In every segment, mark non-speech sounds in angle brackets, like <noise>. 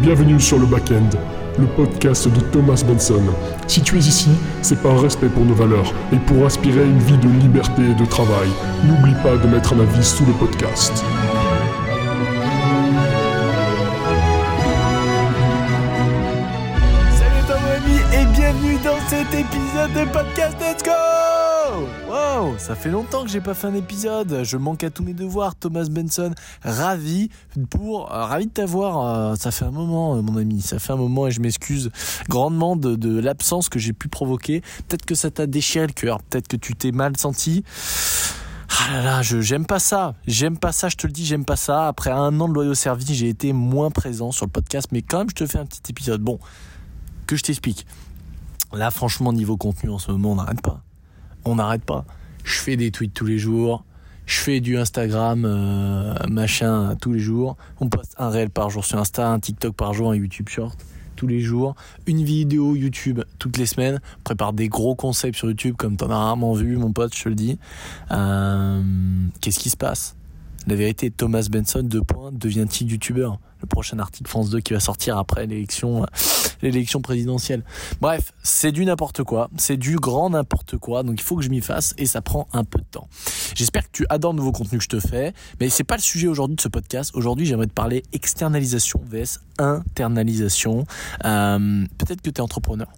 Bienvenue sur le Backend, le podcast de Thomas Benson. Si tu es ici, c'est par respect pour nos valeurs et pour aspirer une vie de liberté et de travail. N'oublie pas de mettre un avis sous le podcast. Salut Tom et bienvenue dans cet épisode de podcast Let's Go Wow, ça fait longtemps que j'ai pas fait un épisode, je manque à tous mes devoirs, Thomas Benson, ravi pour euh, ravi de t'avoir, euh, ça fait un moment euh, mon ami, ça fait un moment et je m'excuse grandement de, de l'absence que j'ai pu provoquer, peut-être que ça t'a déchiré le cœur, peut-être que tu t'es mal senti. Ah là là, je j'aime pas ça. J'aime pas ça, je te le dis, j'aime pas ça. Après un an de loyaux service, j'ai été moins présent sur le podcast, mais quand même, je te fais un petit épisode. Bon, que je t'explique. Là, franchement, niveau contenu en ce moment, on n'arrête pas. On n'arrête pas. Je fais des tweets tous les jours. Je fais du Instagram, euh, machin, tous les jours. On poste un réel par jour sur Insta, un TikTok par jour, un YouTube Short tous les jours, une vidéo YouTube toutes les semaines, on prépare des gros concepts sur YouTube comme t'en as rarement vu mon pote, je te le dis. Euh, Qu'est-ce qui se passe? La vérité, Thomas Benson, deux points, devient-il youtubeur Le prochain article France 2 qui va sortir après l'élection l'élection présidentielle. Bref, c'est du n'importe quoi, c'est du grand n'importe quoi, donc il faut que je m'y fasse et ça prend un peu de temps. J'espère que tu adores le nouveau contenu que je te fais, mais c'est pas le sujet aujourd'hui de ce podcast. Aujourd'hui, j'aimerais te parler externalisation vs internalisation. Euh, Peut-être que tu es entrepreneur.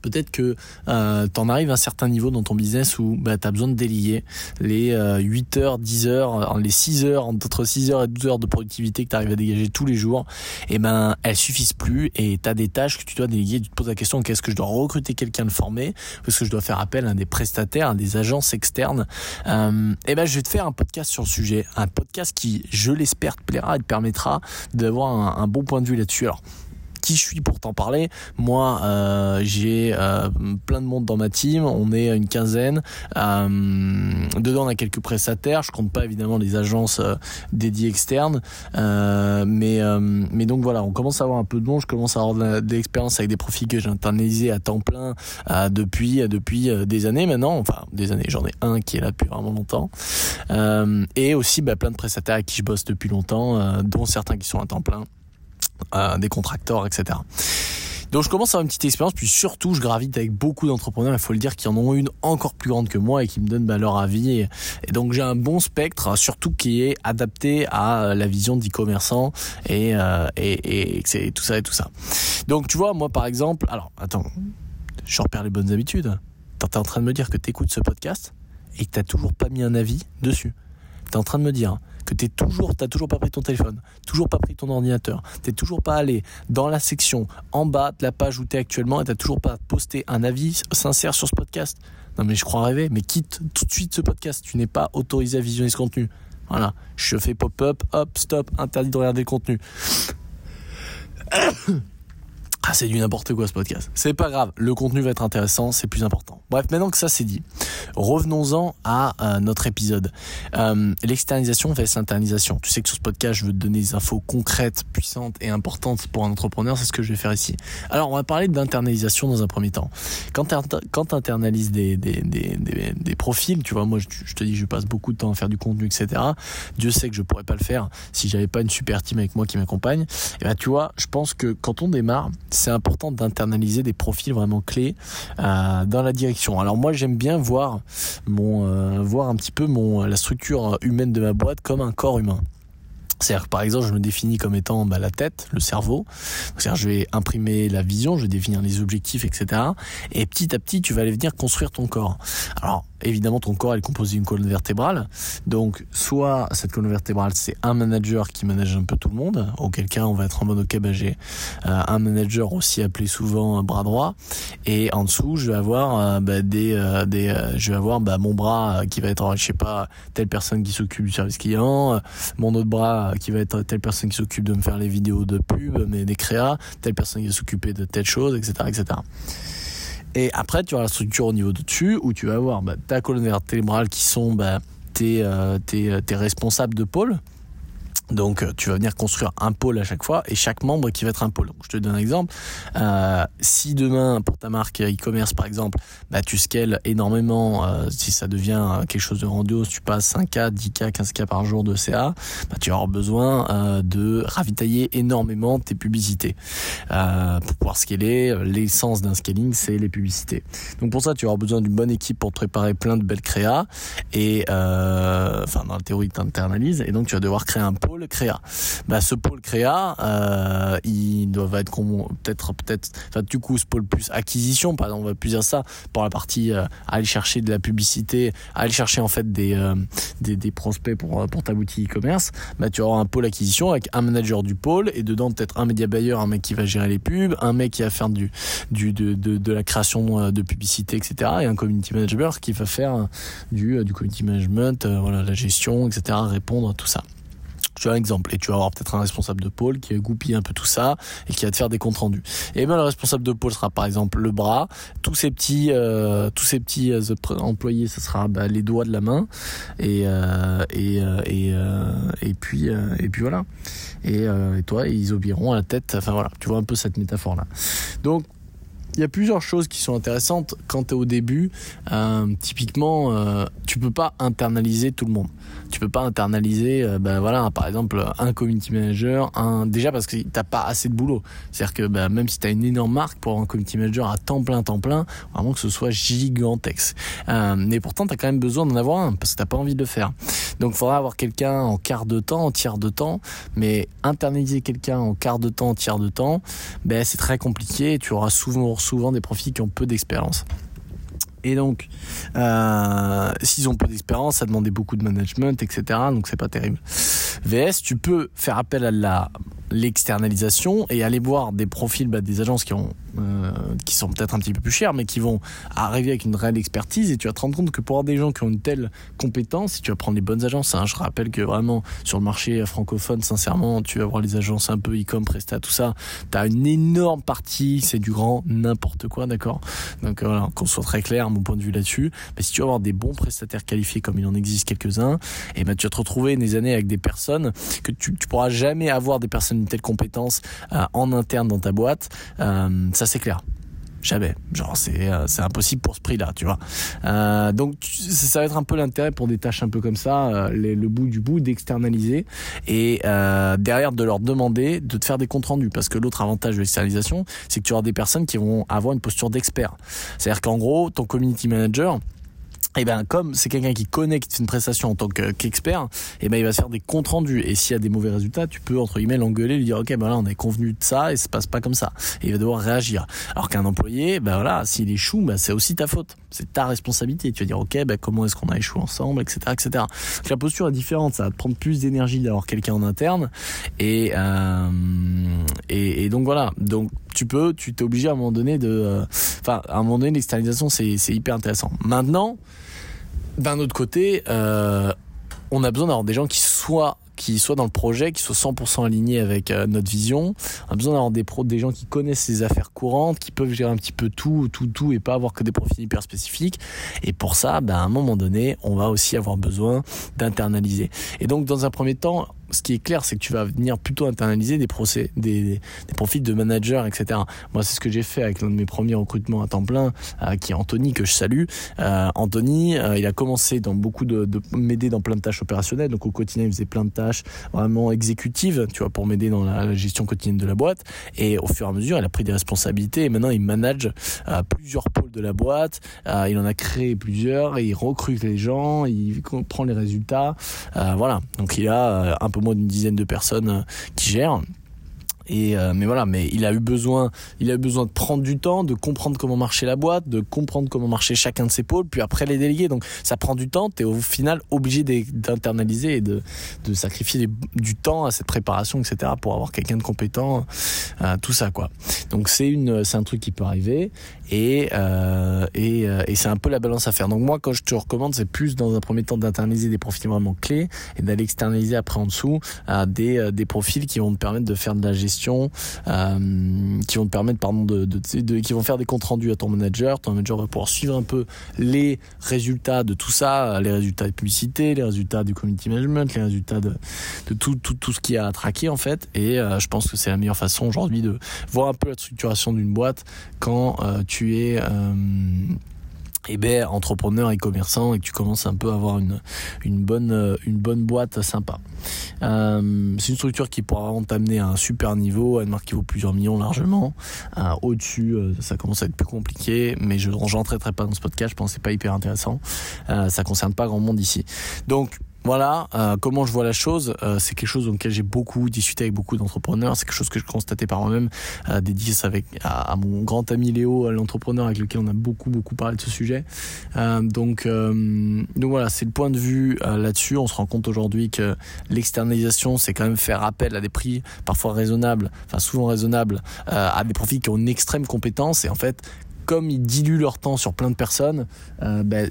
Peut-être que euh, tu en arrives à un certain niveau dans ton business où bah, tu as besoin de délier les euh, 8 heures, 10 heures, euh, les 6 heures, entre 6 heures et 12 heures de productivité que tu arrives à dégager tous les jours, et ben elles suffisent plus et tu as des tâches que tu dois déléguer. Tu te poses la question qu'est-ce que je dois recruter quelqu'un de formé? Est-ce que je dois faire appel à des prestataires, à des agences externes euh, Et ben je vais te faire un podcast sur le sujet, un podcast qui, je l'espère, te plaira et te permettra d'avoir un, un bon point de vue là-dessus. Alors, qui je suis pour t'en parler. Moi, euh, j'ai euh, plein de monde dans ma team. On est une quinzaine. Euh, dedans, on a quelques prestataires. Je compte pas évidemment les agences euh, dédiées externes. Euh, mais mais donc voilà, on commence à avoir un peu de monde. Je commence à avoir de, l'expérience avec des profils que j'ai internalisés à temps plein depuis depuis des années maintenant. Enfin, des années. J'en ai un qui est là depuis vraiment longtemps. et aussi bah, plein de prestataires avec qui je bosse depuis longtemps, dont certains qui sont à temps plein des contracteurs, etc. Donc je commence à avoir une petite expérience, puis surtout je gravite avec beaucoup d'entrepreneurs, il faut le dire, qui en ont une encore plus grande que moi et qui me donnent bah, leur avis. Et, donc j'ai un bon spectre, surtout qui est adapté à la vision d'e-commerçant et, euh, et, et tout ça et tout ça. Donc tu vois, moi par exemple, alors attends, je repère les bonnes habitudes. T'es en train de me dire que t'écoutes ce podcast et que t'as toujours pas mis un avis dessus. T'es en train de me dire que t'es toujours, t'as toujours pas pris ton téléphone, toujours pas pris ton ordinateur, t'es toujours pas allé dans la section en bas de la page où t'es actuellement et t'as toujours pas posté un avis sincère sur ce podcast. Non mais je crois rêver, mais quitte tout de suite ce podcast. Tu n'es pas autorisé à visionner ce contenu. Voilà, je fais pop-up, hop, stop, interdit de regarder le contenu. <coughs> Ah, c'est du n'importe quoi ce podcast. C'est pas grave, le contenu va être intéressant, c'est plus important. Bref, maintenant que ça c'est dit, revenons-en à euh, notre épisode. Euh, L'externalisation vs l'internalisation. Tu sais que sur ce podcast, je veux te donner des infos concrètes, puissantes et importantes pour un entrepreneur, c'est ce que je vais faire ici. Alors, on va parler d'internalisation dans un premier temps. Quand tu internalises des, des, des, des, profils, tu vois, moi je, te dis, je passe beaucoup de temps à faire du contenu, etc. Dieu sait que je pourrais pas le faire si j'avais pas une super team avec moi qui m'accompagne. Et ben, tu vois, je pense que quand on démarre, c'est important d'internaliser des profils vraiment clés euh, dans la direction. Alors moi j'aime bien voir mon euh, voir un petit peu mon la structure humaine de ma boîte comme un corps humain. C'est-à-dire que par exemple, je me définis comme étant bah, la tête, le cerveau. Je vais imprimer la vision, je vais définir les objectifs, etc. Et petit à petit, tu vas aller venir construire ton corps. Alors, évidemment, ton corps est composé d'une colonne vertébrale. Donc, soit cette colonne vertébrale, c'est un manager qui manage un peu tout le monde, auquel cas on va être en mode, ok, bah, j'ai euh, un manager aussi appelé souvent bras droit. Et en dessous, je vais avoir euh, bah, des, euh, des je vais avoir bah, mon bras qui va être, je sais pas, telle personne qui s'occupe du service client, mon autre bras qui va être telle personne qui s'occupe de me faire les vidéos de pub, mais des créas, telle personne qui va s'occuper de telle chose, etc., etc. Et après, tu auras la structure au niveau de dessus où tu vas avoir bah, ta colonne vertébrale qui sont bah, tes, euh, tes, tes responsables de pôle Donc euh, tu vas venir construire un pôle à chaque fois et chaque membre qui va être un pôle. Je te donne un exemple. Euh, si demain pour ta marque e-commerce par exemple, bah, tu scales énormément, euh, si ça devient quelque chose de grandiose, tu passes 5K, 10K, 15K par jour de CA, bah, tu vas avoir besoin euh, de ravitailler énormément tes publicités. Euh, pour pouvoir scaler, l'essence d'un scaling c'est les publicités. Donc pour ça tu avoir besoin d'une bonne équipe pour te préparer plein de belles créas et enfin dans la théorie tu internalises et donc tu vas devoir créer un pôle créa. Bah, ce pôle créa, euh, il doit être peut-être peut-être, enfin du coup ce pôle plus acquisition, par exemple, on va plus dire ça pour la partie euh, aller chercher de la publicité, aller chercher en fait des euh, des, prospects pour pour ta boutique e-commerce. Bah tu auras un pôle acquisition avec un manager du pôle et dedans peut-être un média buyer, un mec qui va gérer les pubs, un mec qui va faire du du de, de, de la création de publicité, etc. Et un community manager qui va faire du du community management, voilà la gestion, etc. Répondre à tout ça. Tu as un exemple et tu vas avoir peut-être un responsable de pôle qui va goupiller un peu tout ça et qui va te faire des comptes rendus. Et ben le responsable de pôle sera par exemple le bras, tous ces petits euh, tous ces petits euh, employés ce sera bah, les doigts de la main et et euh, et, et puis et puis voilà. Et, et toi ils obéiront à la tête. Enfin voilà, tu vois un peu cette métaphore là. Donc il y a plusieurs choses qui sont intéressantes quand tu es au début. Euh, typiquement, euh, tu peux pas internaliser tout le monde. Tu peux pas internaliser, euh, ben voilà, par exemple, un community manager, un déjà parce que t'as pas assez de boulot. C'est-à-dire que ben, même si tu as une énorme marque pour un community manager à temps plein, temps plein, vraiment que ce soit gigantesque. Euh, mais pourtant, tu as quand même besoin d'en avoir un parce que t'as pas envie de le faire. Donc, faudra avoir quelqu'un en quart de temps, en tiers de temps, mais internaliser quelqu'un en quart de temps, en tiers de temps, ben c'est très compliqué. Tu auras souvent souvent des profils qui ont peu d'expérience. Et donc, euh, s'ils ont peu d'expérience, ça demandait beaucoup de management, etc. Donc c'est pas terrible. VS, tu peux faire appel à la l'externalisation et aller voir des profils bah, des agences qui ont euh, qui sont peut-être un petit peu plus chers mais qui vont arriver avec une réelle expertise. Et tu vas te rendre compte que pour avoir des gens qui ont une telle compétence si tu vas prendre les bonnes agences hein, je rappelle que vraiment sur le marché francophone sincèrement tu vas voir les agences un peu e-com Presta tout ça tu as une énorme partie c'est du grand n'importe quoi d'accord? Donc voilà qu'on soit très clair mon point de vue là-dessus. Mais si tu veux avoir des bons prestataires qualifiés comme il en existe quelques-uns et ben tu vas te retrouver des années avec des personnes que tu, tu pourras jamais avoir des personnes une telle compétence euh, en interne dans ta boîte, euh, ça c'est clair. Jamais. Genre c'est euh, c'est impossible pour ce prix là tu vois. Donc ça va être un peu l'intérêt pour des tâches un peu comme ça le bout du bout d'externaliser et derrière de leur demander de te faire des comptes rendus. Parce que l'autre avantage de l'externalisation c'est que tu auras des personnes qui vont avoir une posture d'expert. C'est à dire qu'en gros ton community manager et eh ben comme c'est quelqu'un qui connaît qui fait une prestation en tant qu'expert, et eh ben il va se faire des comptes rendus et s'il y a des mauvais résultats, tu peux entre guillemets l'engueuler, lui dire ok ben là on est convenu de ça et ça se passe pas comme ça et il va devoir réagir. Alors qu'un employé, ben voilà, s'il échoue, ben c'est aussi ta faute, c'est ta responsabilité. Tu vas dire ok ben comment est-ce qu'on a échoué ensemble, etc etc. Donc la posture est différente, ça va te prendre plus d'énergie d'avoir quelqu'un en interne et, euh, et et donc voilà donc tu peux, tu t'es obligé à un moment donné de, euh, enfin, à un moment donné, l'externalisation, c'est, hyper intéressant. Maintenant, d'un autre côté, euh, on a besoin d'avoir des gens qui soient qui soient dans le projet, qui soient 100% alignés avec euh, notre vision. On a besoin d'avoir des pros, des gens qui connaissent les affaires courantes, qui peuvent gérer un petit peu tout, tout, tout, et pas avoir que des profils hyper spécifiques. Et pour ça, ben, à un moment donné, on va aussi avoir besoin d'internaliser. Et donc, dans un premier temps, ce qui est clair, c'est que tu vas venir plutôt internaliser des, procès, des, profils de manager, etc. Moi, c'est ce que j'ai fait avec l'un de mes premiers recrutements à temps plein, euh, qui est Anthony, que je salue. Euh, Anthony, euh, il a commencé dans beaucoup de, de m'aider dans plein de tâches opérationnelles. Donc au quotidien, il faisait plein de tâches vraiment exécutives, tu vois, pour m'aider dans la, gestion quotidienne de la boîte. Et au fur et à mesure, il a pris des responsabilités. Et maintenant, il manage plusieurs pôles de la boîte. il en a créé plusieurs. Il recrute les gens. Il prend les résultats. voilà. Donc il a un peu moins d'une dizaine de personnes euh, qui gèrent. Euh, mais voilà, mais il a eu besoin, il a eu besoin de prendre du temps, de comprendre comment marchait la boîte, de comprendre comment marchait chacun de ses pôles, puis après les déléguer. Donc ça prend du temps. tu es au final obligé d'internaliser et de, de sacrifier du temps à cette préparation, etc. pour avoir quelqu'un de compétent, euh, tout ça quoi. Donc c'est une, c'est un truc qui peut arriver et euh, et c'est un peu la balance à faire. Donc moi quand je te recommande, c'est plus dans un premier temps d'internaliser des profils vraiment clés et d'aller externaliser après en dessous des des profils qui vont te permettre de faire de la gestion questions qui vont te permettre pardon de, qui vont faire des comptes rendus à ton manager. Ton manager va pouvoir suivre un peu les résultats de tout ça, les résultats de publicité, les résultats du community management, les résultats de, tout, tout, tout ce qu'il y a à traquer en fait. Et je pense que c'est la meilleure façon aujourd'hui de voir un peu la structuration d'une boîte quand tu es eh ben entrepreneur et commerçant et que tu commences un peu à avoir une une bonne euh, une bonne boîte sympa. Euh, c'est une structure qui pourra vraiment t'amener à un super niveau, à une marque qui vaut plusieurs millions largement. Euh, Au-dessus, euh, ça commence à être plus compliqué, mais je n'en traiterai pas dans ce podcast. Je pense que c'est pas hyper intéressant. Euh, ça concerne pas grand monde ici. Donc voilà euh, comment je vois la chose. Euh, c'est quelque chose dans lequel j'ai beaucoup discuté avec beaucoup d'entrepreneurs. C'est quelque chose que je constatais par moi-même, euh, des 10 avec à, mon grand ami Léo, l'entrepreneur avec lequel on a beaucoup beaucoup parlé de ce sujet. donc donc voilà, c'est le point de vue là-dessus. On se rend compte aujourd'hui que l'externalisation, c'est quand même faire appel à des prix parfois raisonnables, enfin souvent raisonnables, à des profils qui ont une extrême compétence. Et en fait, comme ils diluent leur temps sur plein de personnes, ben,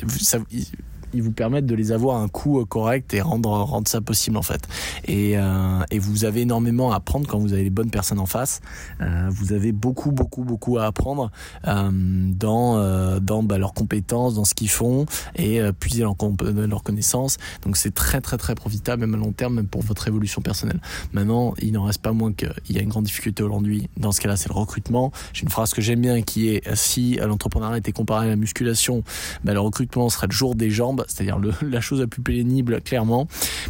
ils vous permettent de les avoir à un coût euh, correct et rendre rendre ça possible en fait. Et, euh, et vous avez énormément à apprendre quand vous avez les bonnes personnes en face. Euh, vous avez beaucoup beaucoup beaucoup à apprendre euh, dans euh, dans bah, leurs compétences, dans ce qu'ils font et euh, puiser leur, leur connaissance. Donc c'est très très très profitable même à long terme, même pour votre évolution personnelle. Maintenant, il n'en reste pas moins qu'il y a une grande difficulté aujourd'hui. Dans ce cas-là, c'est le recrutement. J'ai une phrase que j'aime bien qui est si l'entrepreneuriat était comparé à la musculation, bah, le recrutement serait le jour des jambes c'est-à-dire la chose la plus pénible clairement,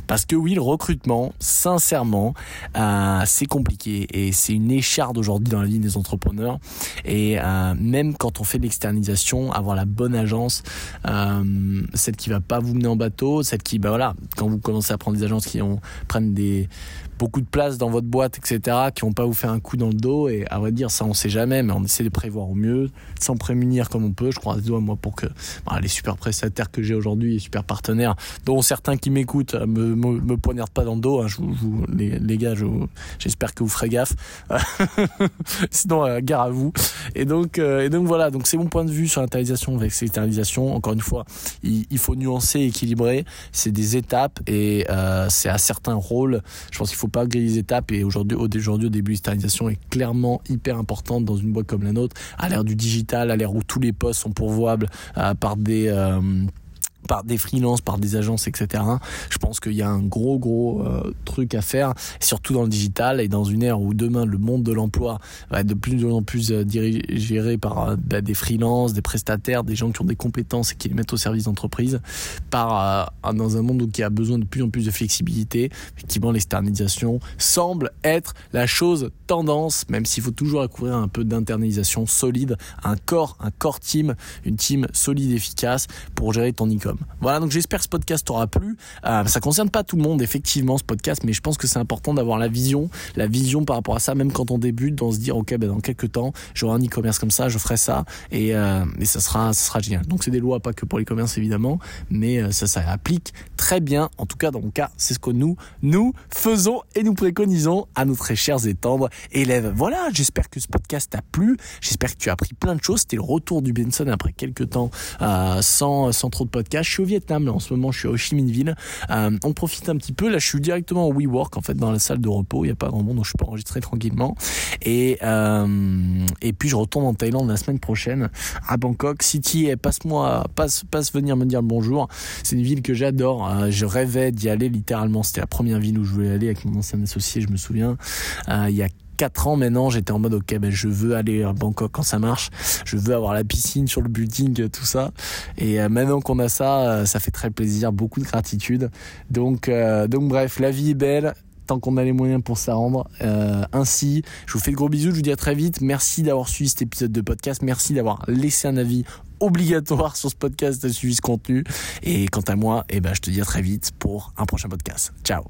parce que oui, le recrutement, sincèrement, euh, c'est compliqué et c'est une écharde aujourd'hui dans la vie des entrepreneurs. Et euh, même quand on fait de l'externalisation, avoir la bonne agence, euh, celle qui va pas vous mener en bateau, celle qui, bah voilà, quand vous commencez à prendre des agences qui prennent des beaucoup de place dans votre boîte, etc., qui vont pas vous faire un coup dans le dos. Et à vrai dire, ça, on sait jamais, mais on essaie de prévoir au mieux, sans prémunir comme on peut. Je crois à doigts, moi, pour que bah, les super prestataires que j'ai aujourd'hui, les super partenaires, dont certains qui m'écoutent, euh, me, poignardent pas dans le dos. Hein, je, vous, les, gars, j'espère que vous ferez gaffe. <laughs> Sinon, euh, gare à vous. Et donc, euh, et donc voilà. Donc c'est mon point de vue sur l'internalisation avec l'externalisation. Encore une fois, il, faut nuancer, équilibrer. C'est des étapes et c'est à certains rôles. Je pense qu'il faut pas griller les étapes et aujourd'hui, aujourd'hui au début, l'externalisation est clairement hyper importante dans une boîte comme la nôtre. À l'ère du digital, à l'ère où tous les postes sont pourvoibles par des par des freelances, par des agences, etc. Je pense qu'il y a un gros gros euh, truc à faire, surtout dans le digital et dans une ère où demain le monde de l'emploi va être de plus en plus euh, dirigé par euh, bah, des freelances, des prestataires, des gens qui ont des compétences et qui les mettent au service d'entreprise, dans un monde qui a besoin de plus en plus de flexibilité. Effectivement, l'externalisation semble être la chose tendance, même s'il faut toujours accouvrir un peu d'internalisation solide, un corps, un corps team, une team solide, efficace pour gérer ton e-com. Voilà, donc j'espère que ce podcast t'aura plu. Euh, ça concerne pas tout le monde, effectivement, ce podcast, mais je pense que c'est important d'avoir la vision, la vision par rapport à ça, même quand on débute, dans se dire, ok, ben dans quelques temps, j'aurai un e-commerce comme ça, je ferai ça, et, euh, et ça sera, ça sera génial. Donc c'est des lois pas que pour l'e-commerce évidemment, mais euh, ça, ça applique très bien. En tout cas, dans mon cas, c'est ce que nous, nous faisons et nous préconisons à nos très chers et tendres élèves. Voilà, j'espère que ce podcast t'a plu. J'espère que tu as appris plein de choses. C'était le retour du Benson après quelques temps euh, sans, sans trop de podcasts. Je suis au Vietnam, là, en ce moment, je suis à Ho Chi Minh Ville. Euh, on profite un petit peu. Là, je suis directement au WeWork, en fait, dans la salle de repos. Il n'y a pas grand monde, donc je peux enregistrer tranquillement. Et, euh, et puis, je retourne en Thaïlande la semaine prochaine, à Bangkok. City, passe-moi, passe, passe venir me dire bonjour. C'est une ville que j'adore. Euh, je rêvais d'y aller littéralement. C'était la première ville où je voulais aller avec mon ancien associé, je me souviens. Il y a 4 ans maintenant, j'étais en mode ok, ben je veux aller à Bangkok quand ça marche, je veux avoir la piscine sur le building, tout ça. Et euh, maintenant qu'on a ça, euh, ça fait très plaisir, beaucoup de gratitude. Donc, euh, donc bref, la vie est belle. Tant qu'on a les moyens pour ça rendre. ainsi, je vous fais de gros bisous, je vous dis à très vite. Merci d'avoir suivi cet épisode de podcast. Merci d'avoir laissé un avis obligatoire sur ce podcast, de suivi ce contenu. Et quant à moi, eh ben, je te dis à très vite pour un prochain podcast. Ciao